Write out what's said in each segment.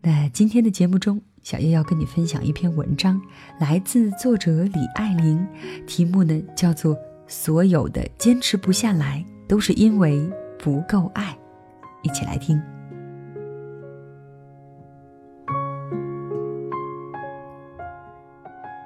那今天的节目中，小叶要跟你分享一篇文章，来自作者李爱玲，题目呢叫做《所有的坚持不下来都是因为不够爱》，一起来听。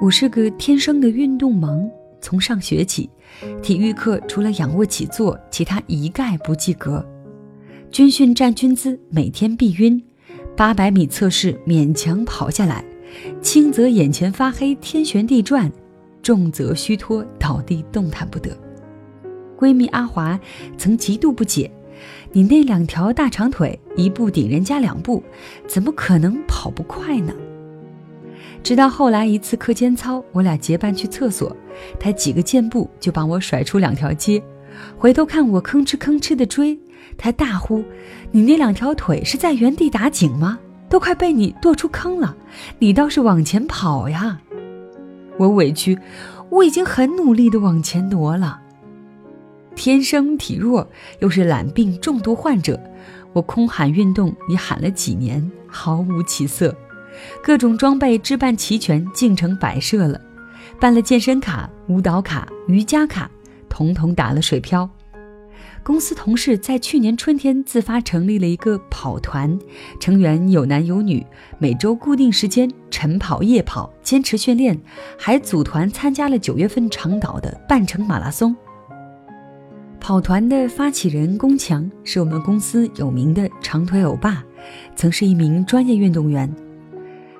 我是个天生的运动盲，从上学起，体育课除了仰卧起坐，其他一概不及格。军训站军姿，每天必晕；八百米测试勉强跑下来，轻则眼前发黑，天旋地转；重则虚脱，倒地动弹不得。闺蜜阿华曾极度不解：“你那两条大长腿，一步顶人家两步，怎么可能跑不快呢？”直到后来一次课间操，我俩结伴去厕所，他几个箭步就把我甩出两条街。回头看我吭哧吭哧的追，他大呼：“你那两条腿是在原地打井吗？都快被你跺出坑了，你倒是往前跑呀！”我委屈，我已经很努力地往前挪了。天生体弱，又是懒病重度患者，我空喊运动也喊了几年，毫无起色。各种装备置办齐全，进城摆设了，办了健身卡、舞蹈卡、瑜伽卡，统统打了水漂。公司同事在去年春天自发成立了一个跑团，成员有男有女，每周固定时间晨跑、夜跑，坚持训练，还组团参加了九月份长岛的半程马拉松。跑团的发起人龚强是我们公司有名的长腿欧巴，曾是一名专业运动员。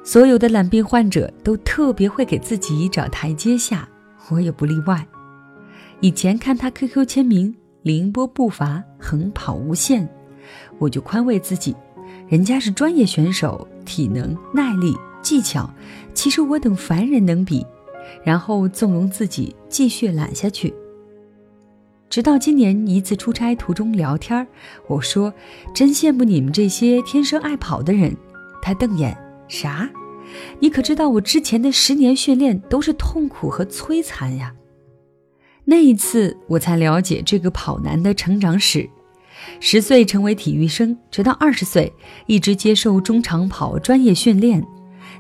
所有的懒病患者都特别会给自己找台阶下，我也不例外。以前看他 QQ 签名“凌波步伐，横跑无限”，我就宽慰自己，人家是专业选手，体能、耐力、技巧，其实我等凡人能比。然后纵容自己继续懒下去。直到今年一次出差途中聊天我说：“真羡慕你们这些天生爱跑的人。”他瞪眼。啥？你可知道我之前的十年训练都是痛苦和摧残呀？那一次我才了解这个跑男的成长史：十岁成为体育生，直到二十岁一直接受中长跑专业训练。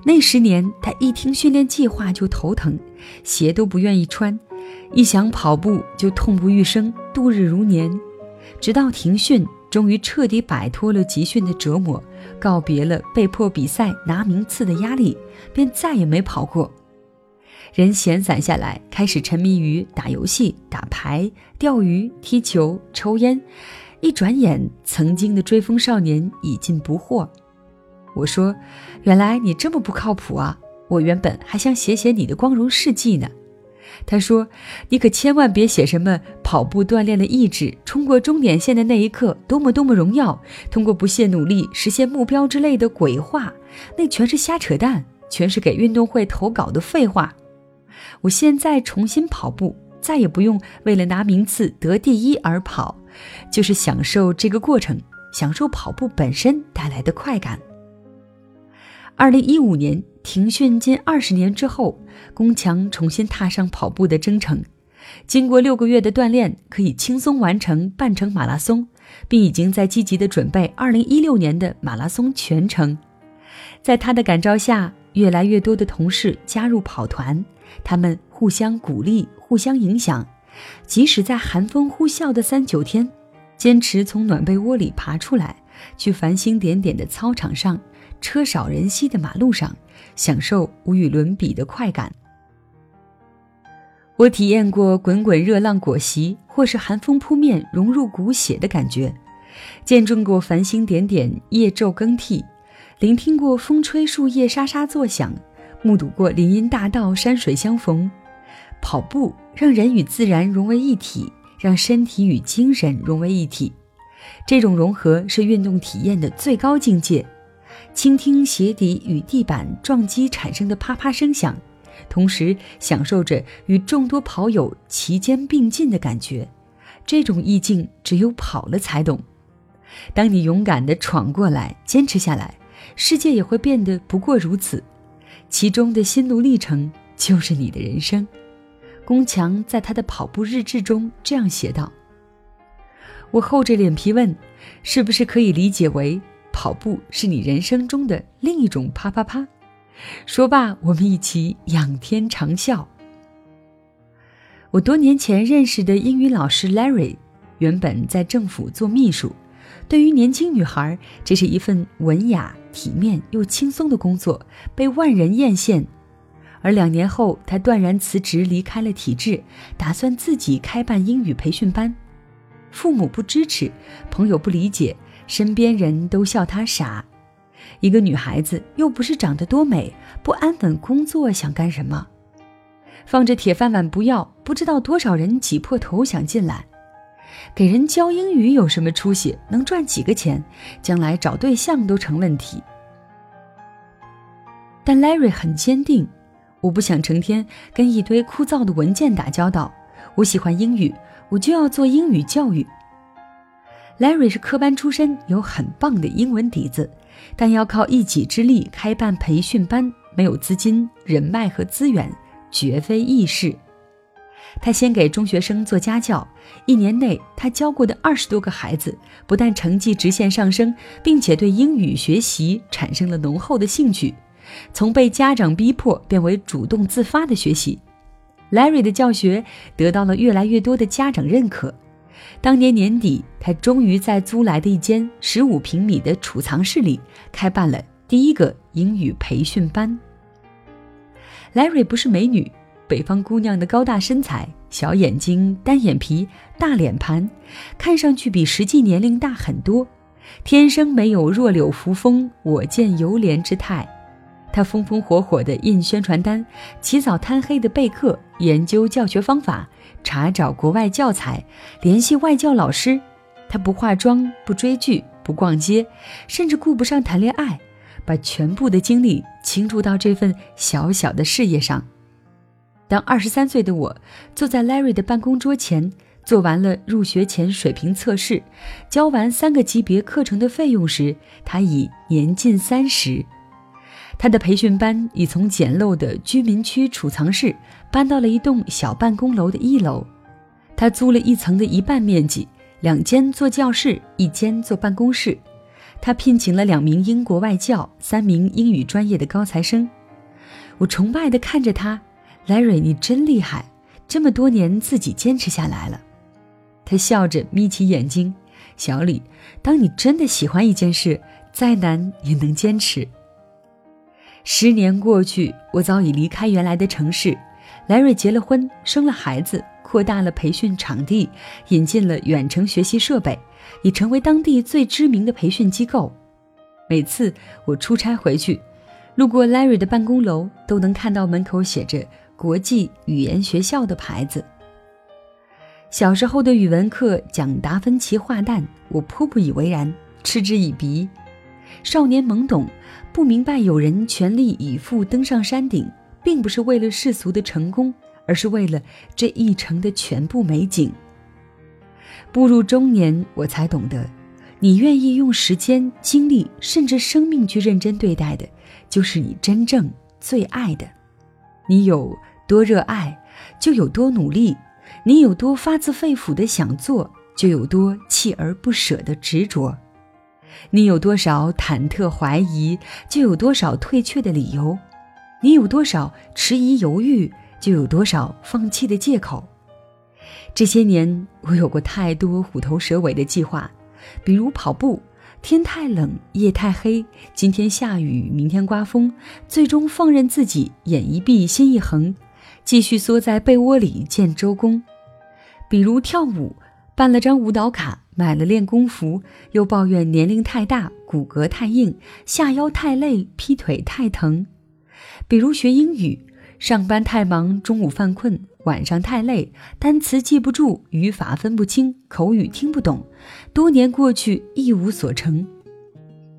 那十年，他一听训练计划就头疼，鞋都不愿意穿；一想跑步就痛不欲生，度日如年。直到停训。终于彻底摆脱了集训的折磨，告别了被迫比赛拿名次的压力，便再也没跑过。人闲散下来，开始沉迷于打游戏、打牌、钓鱼、踢球、抽烟。一转眼，曾经的追风少年已近不惑。我说：“原来你这么不靠谱啊！我原本还想写写你的光荣事迹呢。”他说：“你可千万别写什么跑步锻炼的意志，冲过终点线的那一刻多么多么荣耀，通过不懈努力实现目标之类的鬼话，那全是瞎扯淡，全是给运动会投稿的废话。我现在重新跑步，再也不用为了拿名次得第一而跑，就是享受这个过程，享受跑步本身带来的快感。”二零一五年停训近二十年之后，宫强重新踏上跑步的征程。经过六个月的锻炼，可以轻松完成半程马拉松，并已经在积极的准备二零一六年的马拉松全程。在他的感召下，越来越多的同事加入跑团，他们互相鼓励，互相影响。即使在寒风呼啸的三九天，坚持从暖被窝里爬出来，去繁星点点的操场上。车少人稀的马路上，享受无与伦比的快感。我体验过滚滚热浪裹袭，或是寒风扑面融入骨血的感觉；见证过繁星点点夜昼更替，聆听过风吹树叶沙沙作响，目睹过林荫大道山水相逢。跑步让人与自然融为一体，让身体与精神融为一体。这种融合是运动体验的最高境界。倾听鞋底与地板撞击产生的啪啪声响，同时享受着与众多跑友齐肩并进的感觉。这种意境只有跑了才懂。当你勇敢地闯过来，坚持下来，世界也会变得不过如此。其中的心路历程就是你的人生。宫强在他的跑步日志中这样写道：“我厚着脸皮问，是不是可以理解为跑步是你人生中的另一种啪啪啪？”说罢，我们一起仰天长啸。我多年前认识的英语老师 Larry，原本在政府做秘书。对于年轻女孩，这是一份文雅、体面又轻松的工作，被万人艳羡。而两年后，他断然辞职，离开了体制，打算自己开办英语培训班。父母不支持，朋友不理解，身边人都笑他傻。一个女孩子又不是长得多美，不安稳工作想干什么？放着铁饭碗不要，不知道多少人挤破头想进来。给人教英语有什么出息？能赚几个钱？将来找对象都成问题。但 Larry 很坚定，我不想成天跟一堆枯燥的文件打交道。我喜欢英语，我就要做英语教育。Larry 是科班出身，有很棒的英文底子，但要靠一己之力开办培训班，没有资金、人脉和资源，绝非易事。他先给中学生做家教，一年内他教过的二十多个孩子，不但成绩直线上升，并且对英语学习产生了浓厚的兴趣，从被家长逼迫变为主动自发的学习。Larry 的教学得到了越来越多的家长认可。当年年底，他终于在租来的一间十五平米的储藏室里开办了第一个英语培训班。Larry 不是美女。北方姑娘的高大身材、小眼睛、单眼皮、大脸盘，看上去比实际年龄大很多。天生没有弱柳扶风、我见犹怜之态。她风风火火地印宣传单，起早贪黑地备课，研究教学方法，查找国外教材，联系外教老师。她不化妆，不追剧，不逛街，甚至顾不上谈恋爱，把全部的精力倾注到这份小小的事业上。当二十三岁的我坐在 Larry 的办公桌前，做完了入学前水平测试，交完三个级别课程的费用时，他已年近三十。他的培训班已从简陋的居民区储藏室搬到了一栋小办公楼的一楼。他租了一层的一半面积，两间做教室，一间做办公室。他聘请了两名英国外教，三名英语专业的高材生。我崇拜地看着他。Larry，你真厉害，这么多年自己坚持下来了。他笑着眯起眼睛。小李，当你真的喜欢一件事，再难也能坚持。十年过去，我早已离开原来的城市。Larry 结了婚，生了孩子，扩大了培训场地，引进了远程学习设备，已成为当地最知名的培训机构。每次我出差回去，路过 Larry 的办公楼，都能看到门口写着。国际语言学校的牌子。小时候的语文课讲达芬奇画蛋，我颇不以为然，嗤之以鼻。少年懵懂，不明白有人全力以赴登上山顶，并不是为了世俗的成功，而是为了这一程的全部美景。步入中年，我才懂得，你愿意用时间、精力，甚至生命去认真对待的，就是你真正最爱的。你有多热爱，就有多努力；你有多发自肺腑的想做，就有多锲而不舍的执着；你有多少忐忑怀疑，就有多少退却的理由；你有多少迟疑犹豫，就有多少放弃的借口。这些年，我有过太多虎头蛇尾的计划，比如跑步。天太冷，夜太黑，今天下雨，明天刮风，最终放任自己眼一闭心一横，继续缩在被窝里见周公。比如跳舞，办了张舞蹈卡，买了练功服，又抱怨年龄太大，骨骼太硬，下腰太累，劈腿太疼。比如学英语，上班太忙，中午犯困。晚上太累，单词记不住，语法分不清，口语听不懂，多年过去一无所成。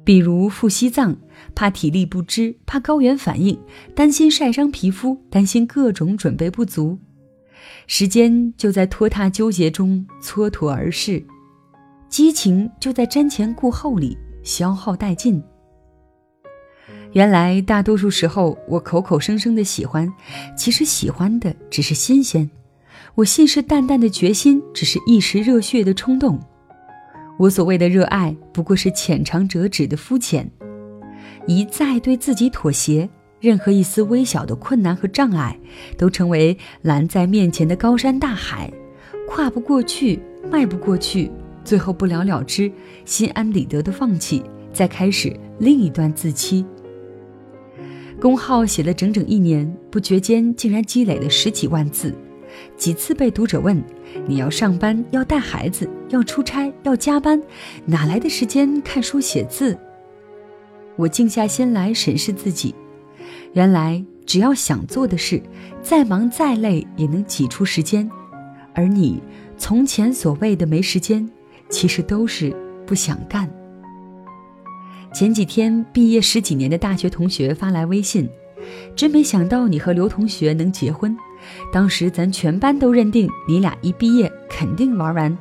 比如赴西藏，怕体力不支，怕高原反应，担心晒伤皮肤，担心各种准备不足。时间就在拖沓纠结中蹉跎而逝，激情就在瞻前顾后里消耗殆尽。原来大多数时候，我口口声声的喜欢，其实喜欢的只是新鲜；我信誓旦旦的决心，只是一时热血的冲动；我所谓的热爱，不过是浅尝辄止的肤浅。一再对自己妥协，任何一丝微小的困难和障碍，都成为拦在面前的高山大海，跨不过去，迈不过去，最后不了了之，心安理得的放弃，再开始另一段自欺。公号写了整整一年，不觉间竟然积累了十几万字。几次被读者问：“你要上班，要带孩子，要出差，要加班，哪来的时间看书写字？”我静下心来审视自己，原来只要想做的事，再忙再累也能挤出时间。而你从前所谓的没时间，其实都是不想干。前几天，毕业十几年的大学同学发来微信，真没想到你和刘同学能结婚。当时咱全班都认定你俩一毕业肯定玩完，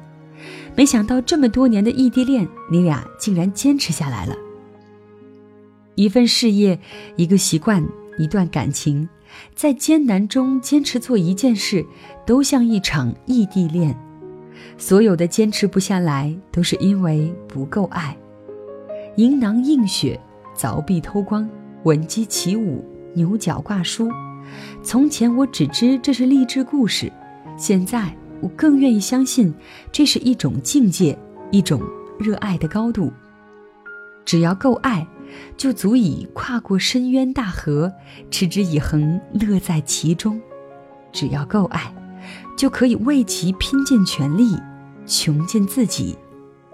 没想到这么多年的异地恋，你俩竟然坚持下来了。一份事业，一个习惯，一段感情，在艰难中坚持做一件事，都像一场异地恋。所有的坚持不下来，都是因为不够爱。迎囊映雪，凿壁偷光，闻鸡起舞，牛角挂书。从前我只知这是励志故事，现在我更愿意相信，这是一种境界，一种热爱的高度。只要够爱，就足以跨过深渊大河，持之以恒，乐在其中。只要够爱，就可以为其拼尽全力，穷尽自己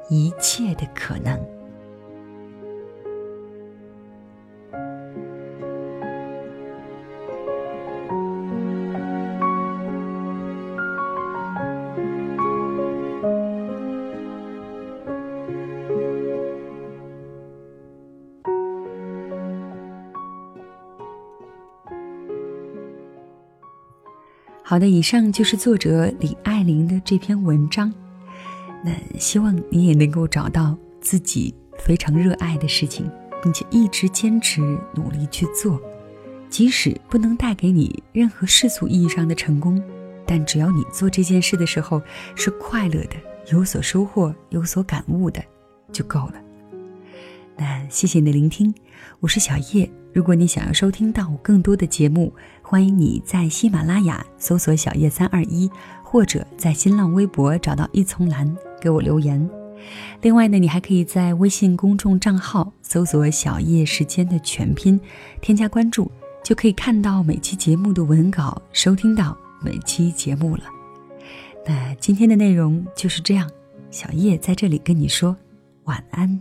一切的可能。好的，以上就是作者李爱玲的这篇文章。那希望你也能够找到自己非常热爱的事情，并且一直坚持努力去做。即使不能带给你任何世俗意义上的成功，但只要你做这件事的时候是快乐的、有所收获、有所感悟的，就够了。那谢谢你的聆听，我是小叶。如果你想要收听到更多的节目，欢迎你在喜马拉雅搜索“小叶三二一”，或者在新浪微博找到一丛蓝给我留言。另外呢，你还可以在微信公众账号搜索“小叶时间”的全拼，添加关注，就可以看到每期节目的文稿，收听到每期节目了。那今天的内容就是这样，小叶在这里跟你说晚安。